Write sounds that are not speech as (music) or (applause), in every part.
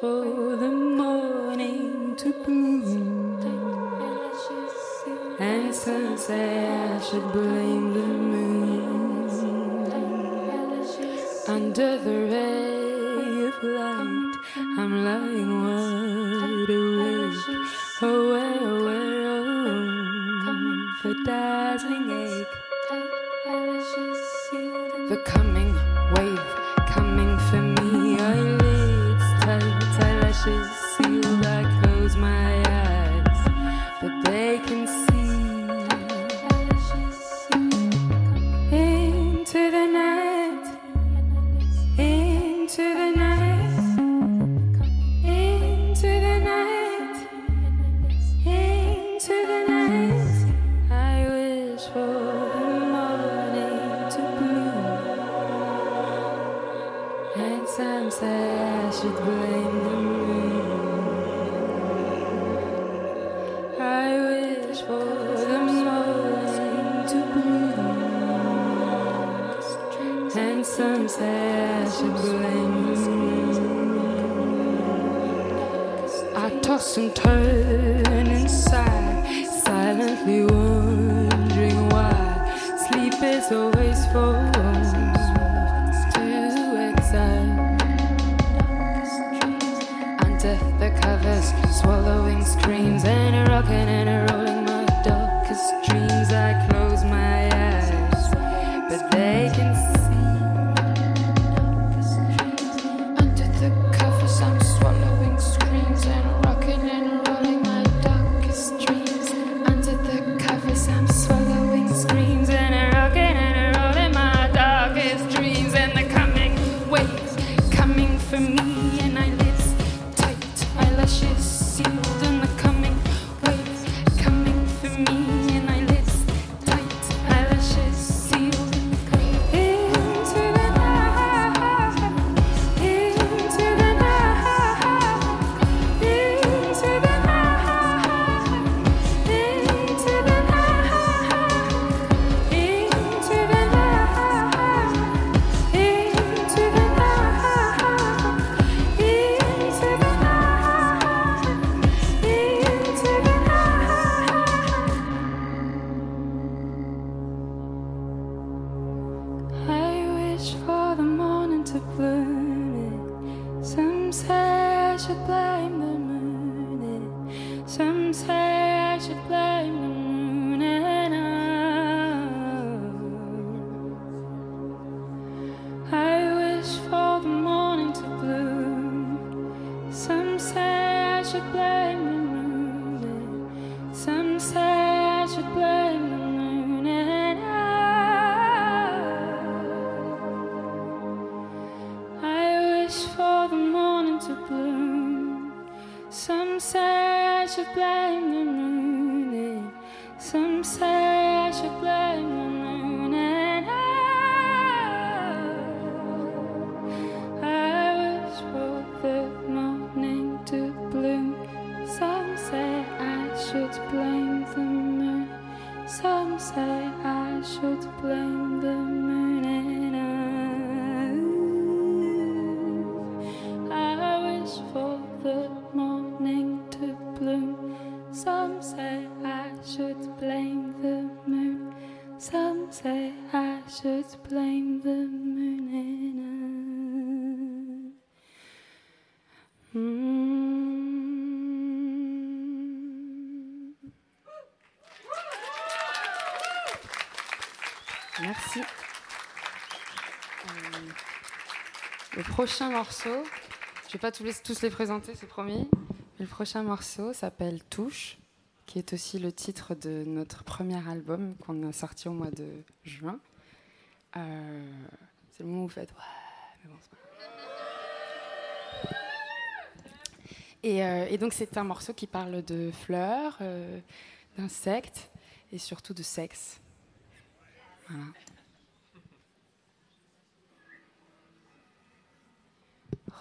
for the morning to bloom. And sunset, I should blame the moon. Under the red. Some say I should blame the rain. I wish for the morning to bloom. And some say I should blame the moon. I toss and turn inside, silently wondering why sleep is over. swallowing screams and a rocking and a rolling. Merci. Euh, le prochain morceau, je ne vais pas tous les présenter, c'est promis. Le prochain morceau s'appelle Touche, qui est aussi le titre de notre premier album qu'on a sorti au mois de juin. Euh, c'est le moment où vous faites ouais, mais bon, c'est pas... Euh, et, donc c'est un morceau qui parle de fleurs, d'insectes et surtout de sexe.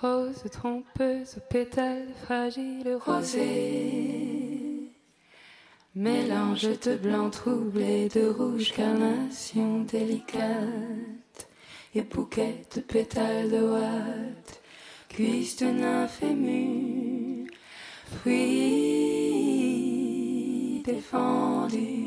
Rose trompeuse, pétale fragile, rosée. Mélange de blanc troublé, de rouge carnation délicate. Et bouquet de pétales de ouate, cuisse de nymphe fruit défendu.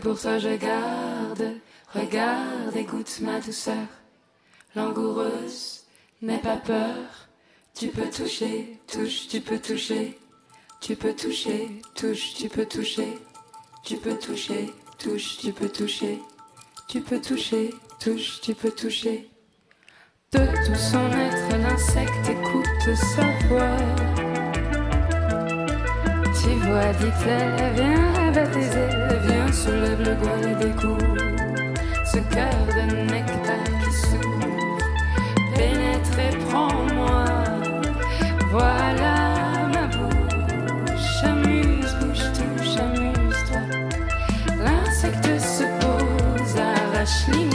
Pour toi je garde. Regarde, écoute ma douceur. Langoureuse, n'aie pas peur. Tu peux toucher, touche, tu peux toucher. Tu peux toucher, touche, tu peux toucher. Tu peux toucher, touche, tu peux toucher. Tu peux toucher, touche, tu peux toucher. De tout son être, l'insecte écoute sa voix. Tu vois, dit-elle, viens baptiser, viens soulève le voile et découvre ce cœur de nectar qui s'ouvre. Pénètre et prends-moi, voilà ma bouche. Amuse, bouge, touche, amuse-toi. L'insecte se pose, arrache l'hymen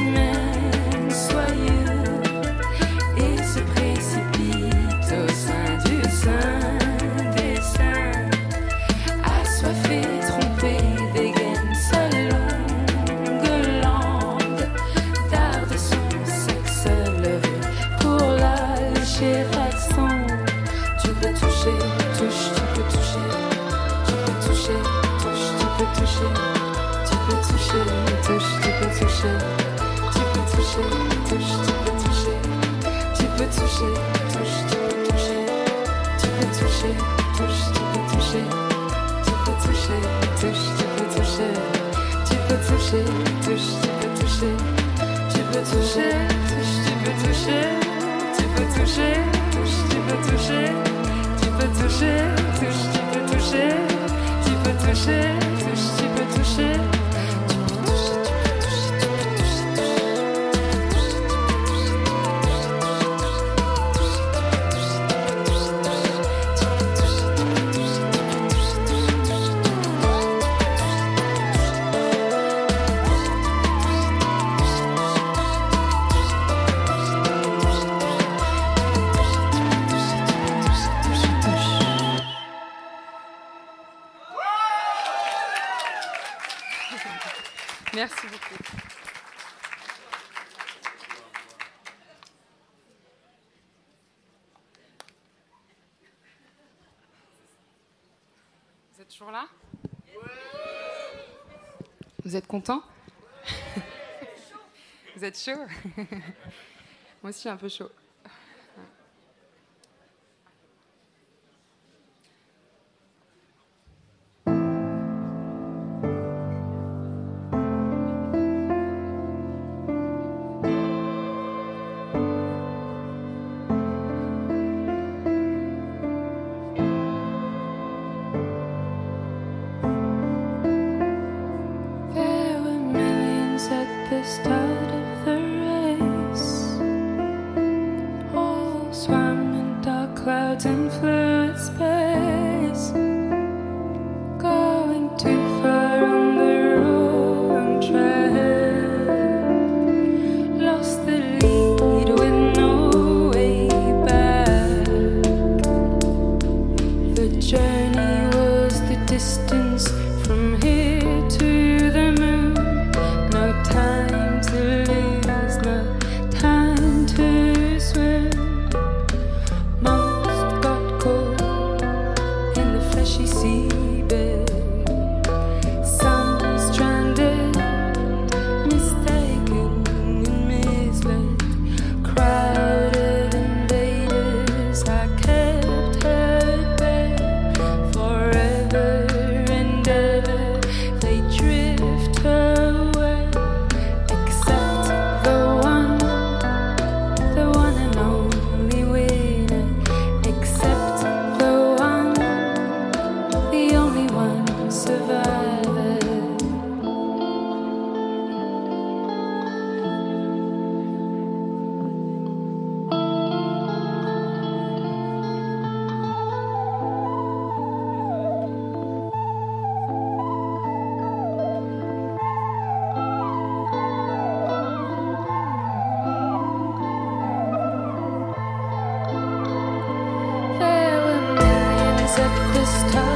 touche, tu peux toucher, tu peux toucher, touche, tu peux toucher, tu peux toucher, touche, tu peux toucher, tu toucher, touche, tu peux toucher, toucher, touche, tu peux toucher, toucher, touche, tu peux toucher, toucher, touche, tu peux toucher, tu peux toucher, touche, tu peux toucher. Vous êtes content (laughs) Vous êtes chaud (laughs) Moi aussi un peu chaud. this time.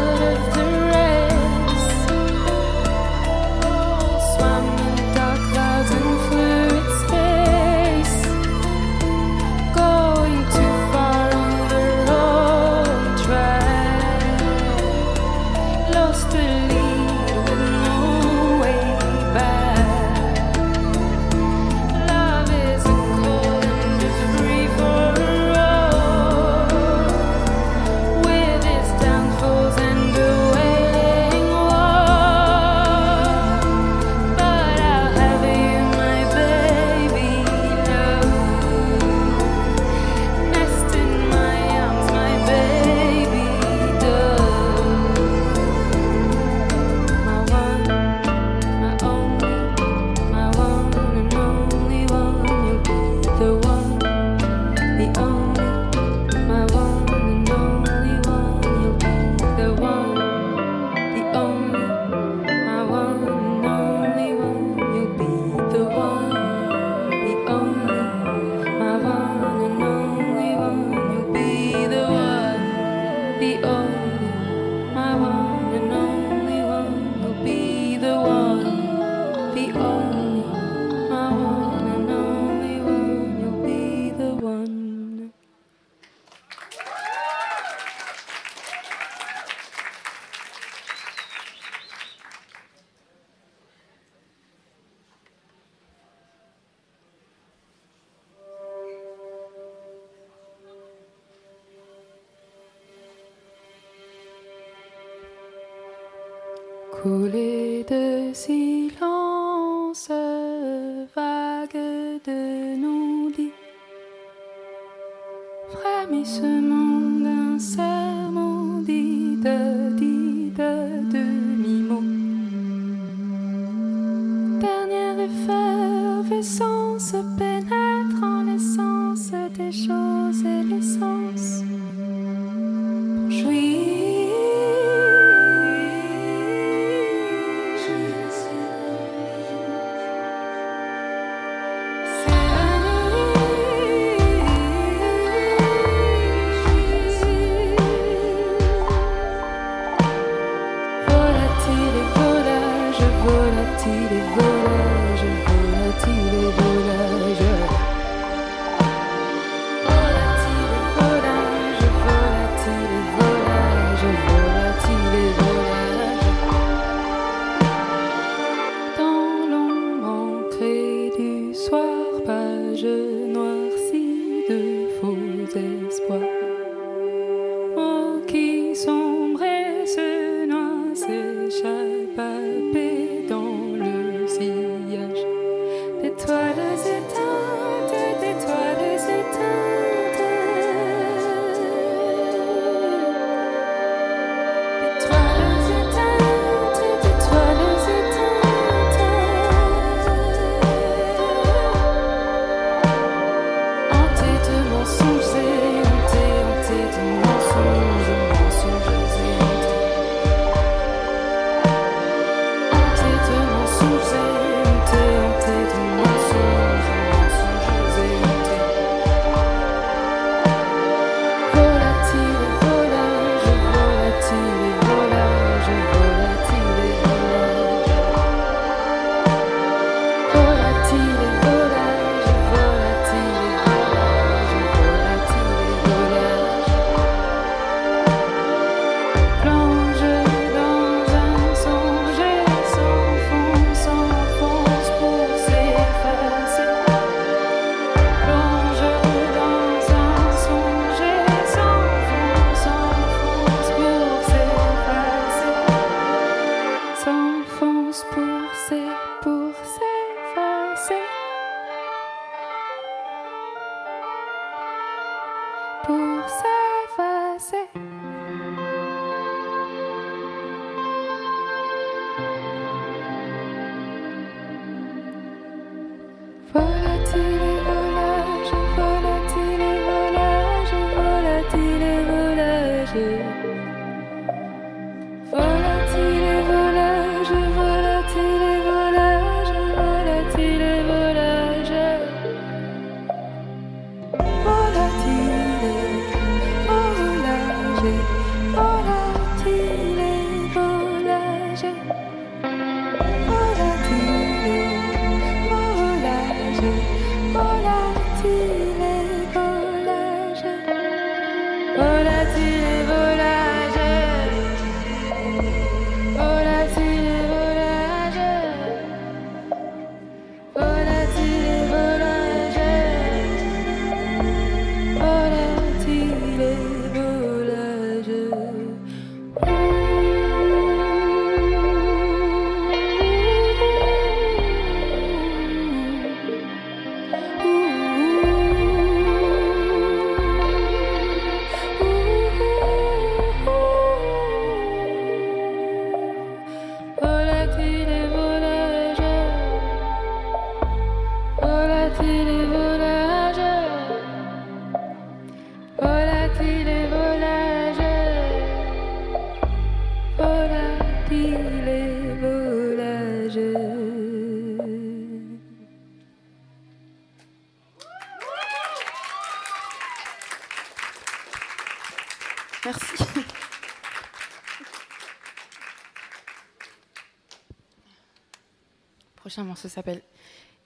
Prochain morceau s'appelle?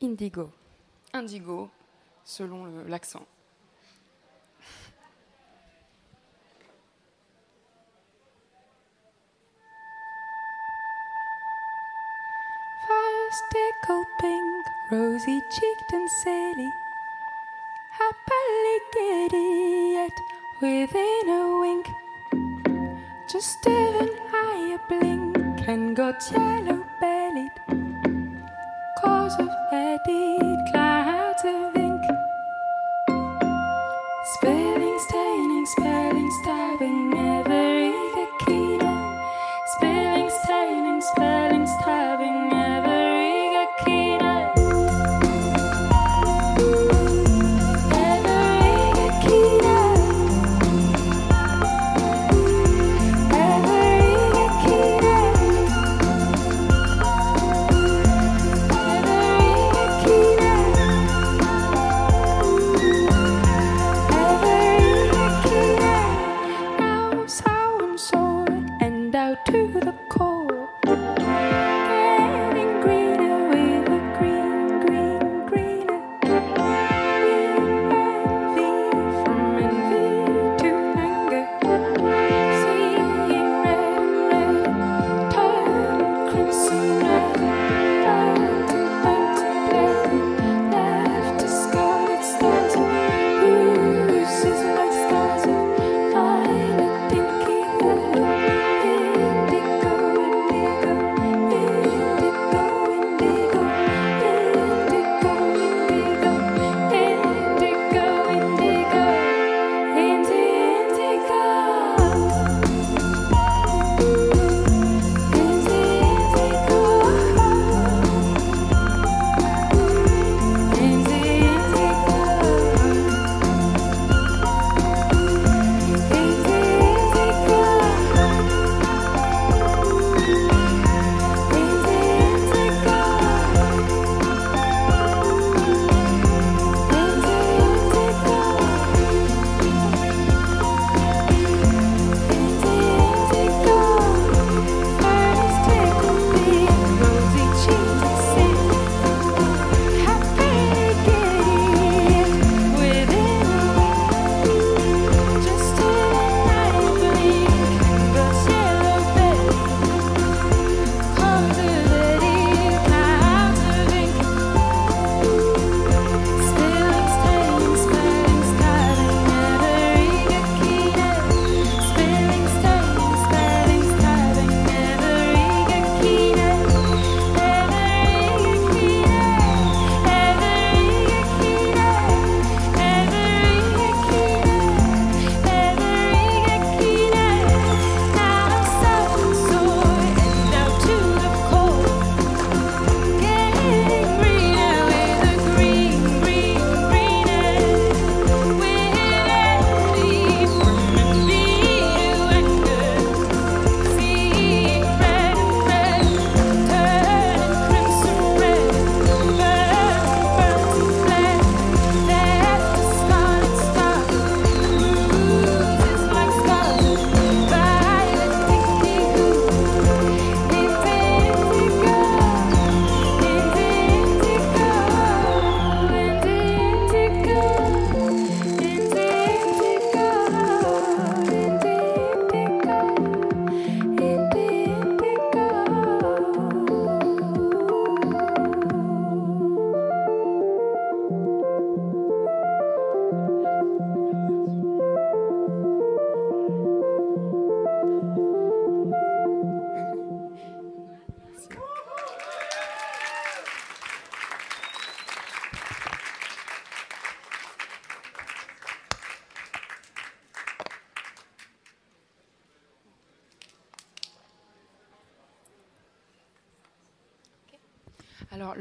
Indigo. Indigo, selon le- l'accent. First tickled pink, rosy cheeked and silly, happily giddy yet within a wink. Just even higher blink and got yellow bellied, Josef er dit klar til vink Spænding, stægning, spænding, stægning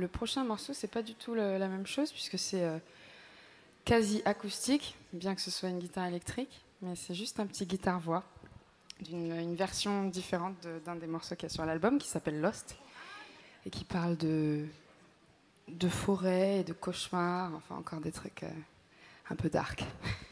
le prochain morceau, c'est pas du tout la même chose, puisque c'est euh, quasi acoustique, bien que ce soit une guitare électrique, mais c'est juste un petit guitare-voix d'une une version différente d'un des morceaux qu'il y a sur l'album, qui s'appelle Lost, et qui parle de, de forêt et de cauchemars, enfin encore des trucs euh, un peu dark. (laughs)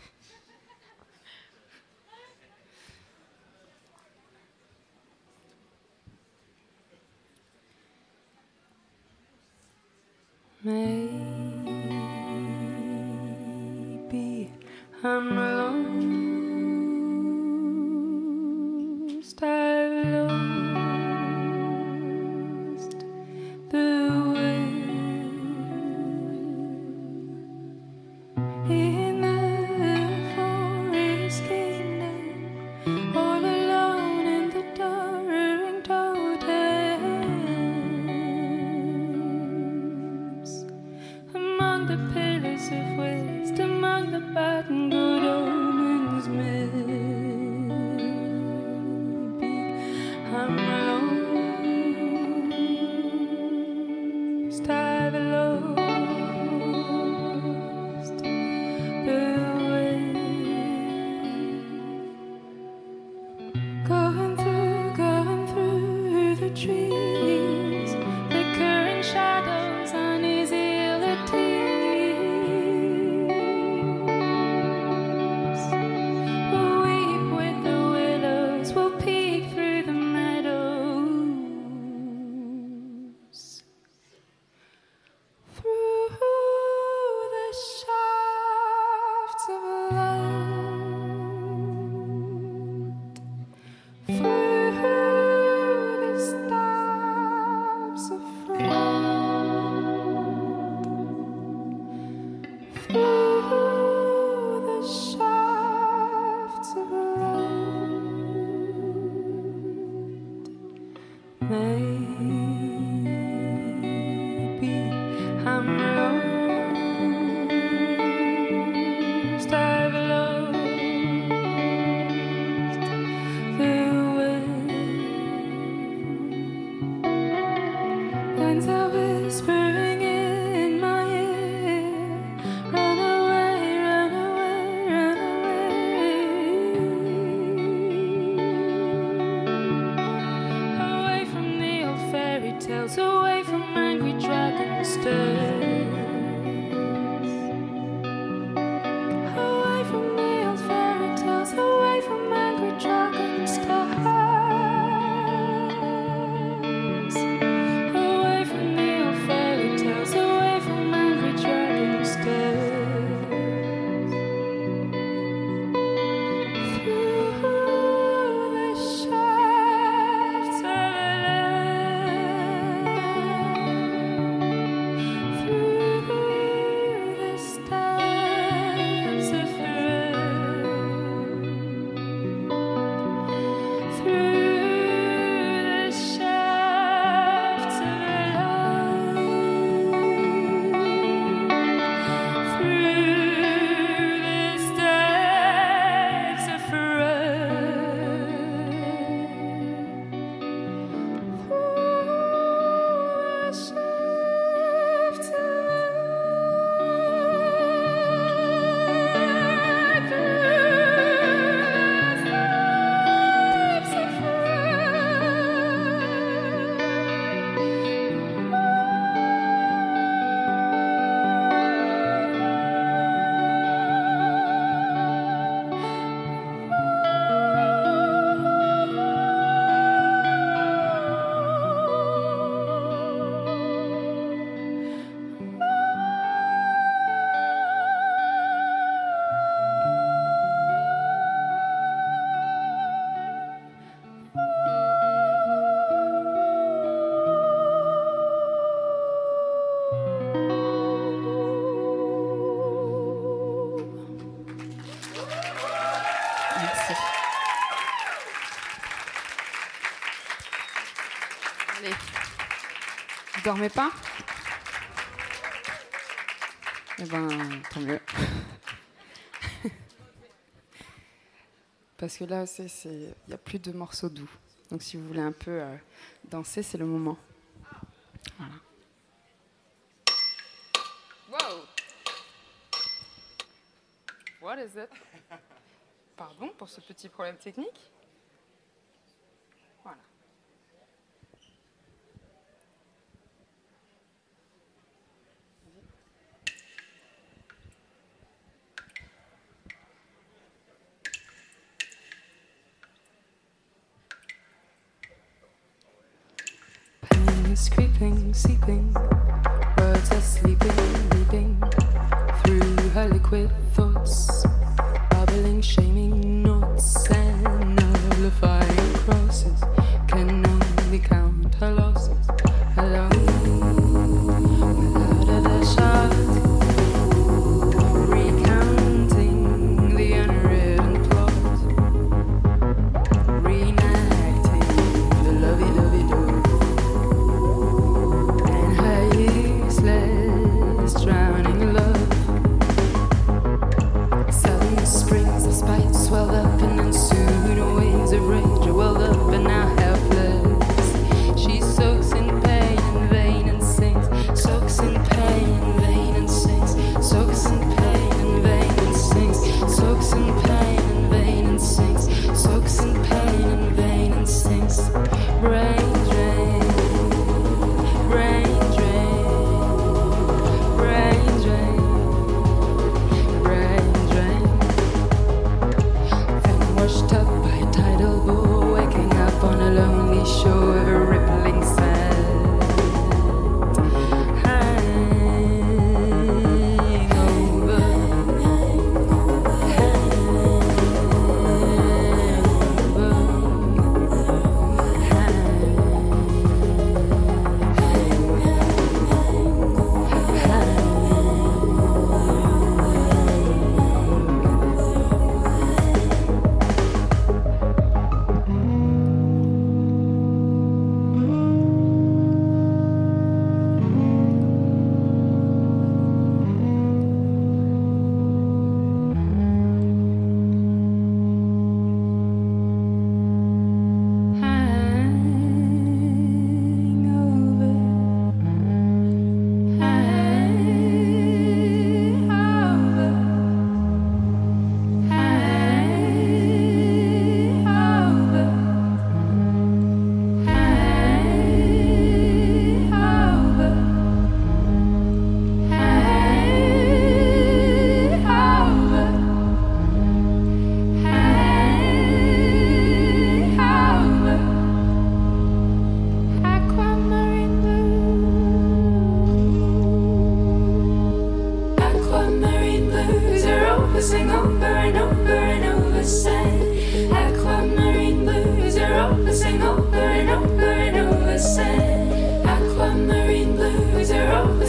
Maybe I'm lost. I've Going through, going through the trees. dormez pas? Eh ben, tant mieux. (laughs) Parce que là, il n'y a plus de morceaux doux. Donc si vous voulez un peu euh, danser, c'est le moment. Voilà. Wow. What is it? Pardon pour ce petit problème technique? sleeping, birds are sleeping.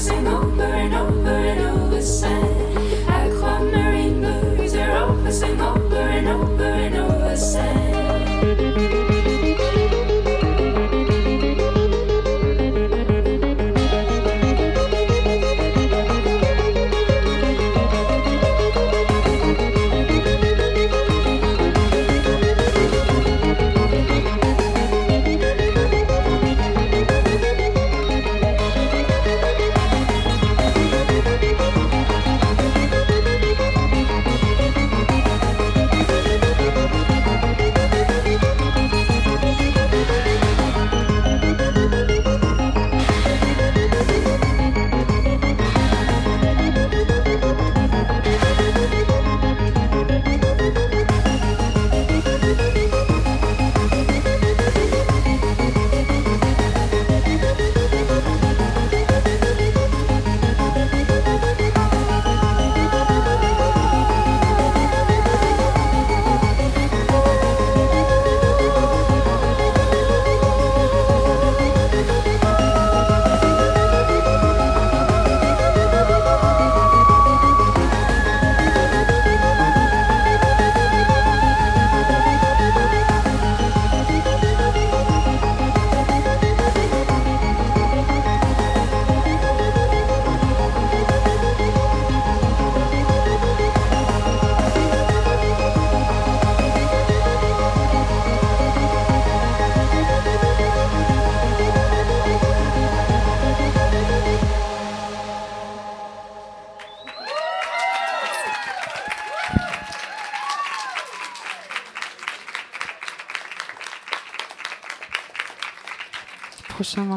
Prochain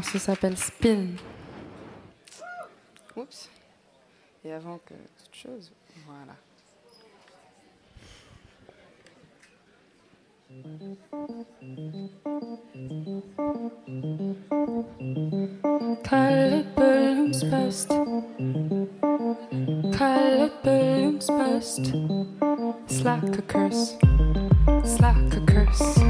morceau s'appelle Spin. Oups. Et avant que toute chose, voilà. Kalle Böllumspost. Kalle Böllumspost. Slack a curse. Slack a curse.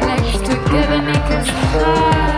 Let's together make us high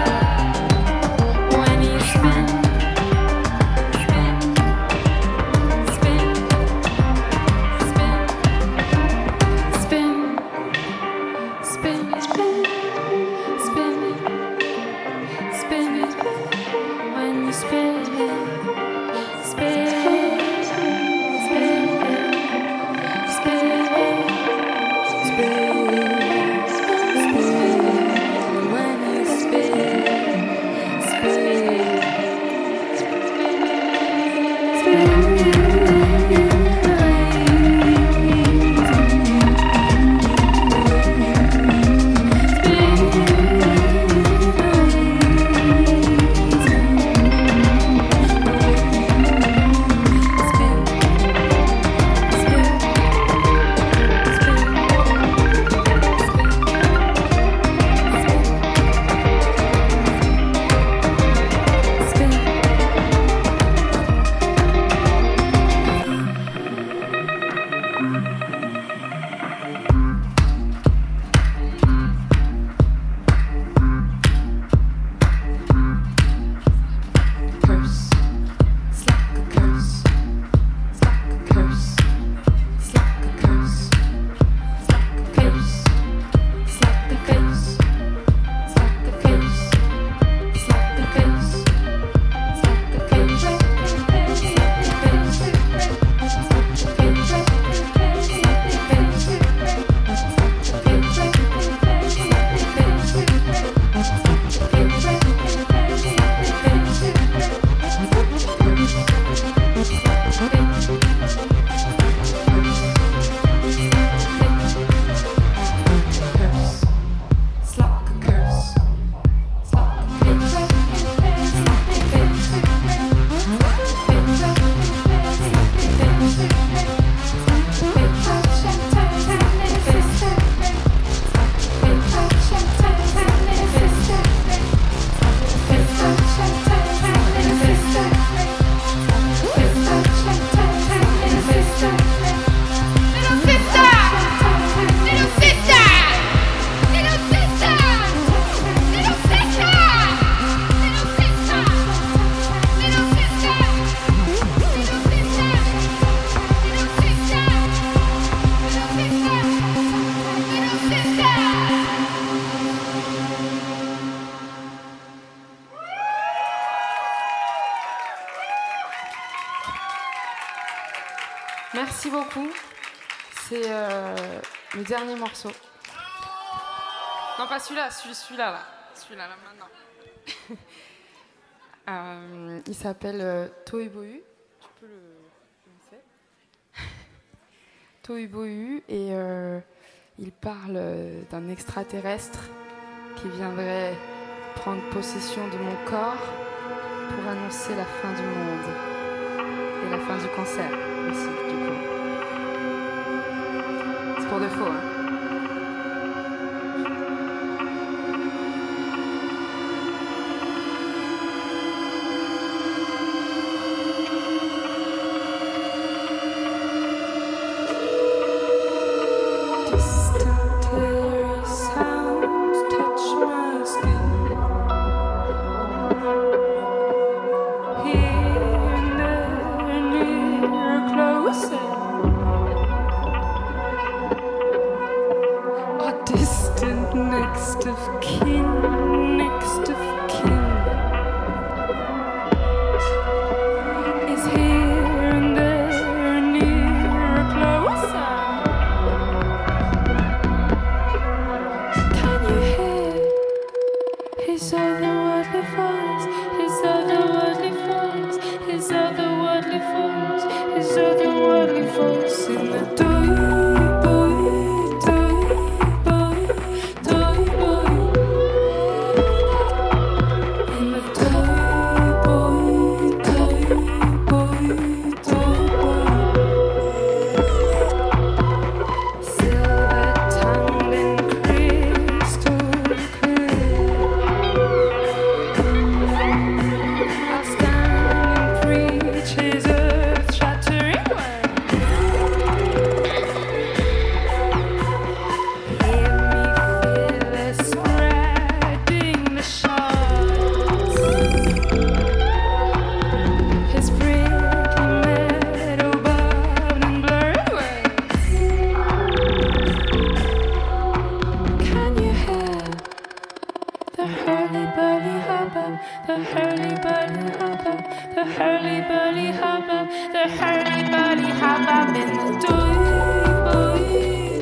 le dernier morceau. Non, pas celui-là, celui-là, là. Celui-là, là, maintenant. (laughs) Euh, il s'appelle euh, Tohubohu. Tu peux le lancer (laughs) Tohubohu et euh, il parle euh, d'un extraterrestre qui viendrait prendre possession de mon corps pour annoncer la fin du monde et la fin du cancer aussi, du coup. C'est distant next of kin, hurly burly hubbub, the hurly burly hubbub in the doy, boy.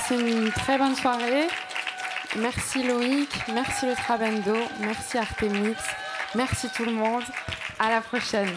Passez une très bonne soirée. Merci Loïc, merci le Trabendo, merci Artemix, merci tout le monde. À la prochaine.